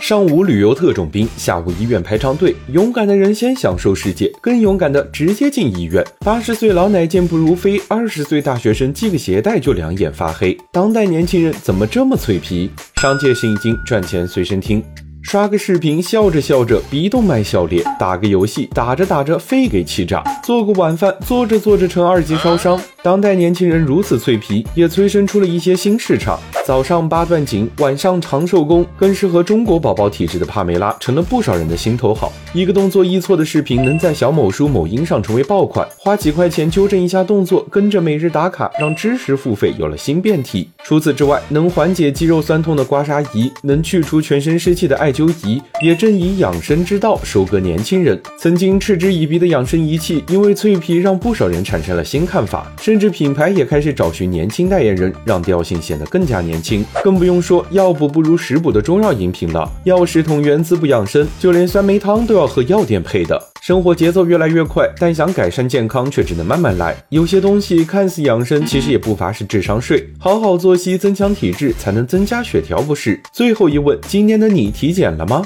上午旅游特种兵，下午医院排长队。勇敢的人先享受世界，更勇敢的直接进医院。八十岁老奶健步如飞，二十岁大学生系个鞋带就两眼发黑。当代年轻人怎么这么脆皮？商界生意经，赚钱随身听。刷个视频，笑着笑着鼻动脉笑裂；打个游戏，打着打着肺给气炸；做个晚饭，做着做着成二级烧伤。当代年轻人如此脆皮，也催生出了一些新市场。早上八段锦，晚上长寿宫，更适合中国宝宝体质的帕梅拉成了不少人的心头好。一个动作一错的视频，能在小某书、某音上成为爆款。花几块钱纠正一下动作，跟着每日打卡，让知识付费有了新变体。除此之外，能缓解肌肉酸痛的刮痧仪，能去除全身湿气的艾灸究仪，也正以养生之道收割年轻人。曾经嗤之以鼻的养生仪器，因为脆皮，让不少人产生了新看法，甚至品牌也开始找寻年轻代言人，让调性显得更加年轻。更不用说药补不如食补的中药饮品了，药食同源，滋补养生，就连酸梅汤都要和药店配的。生活节奏越来越快，但想改善健康却只能慢慢来。有些东西看似养生，其实也不乏是智商税。好好作息，增强体质，才能增加血条，不是？最后一问，今年的你体检了吗？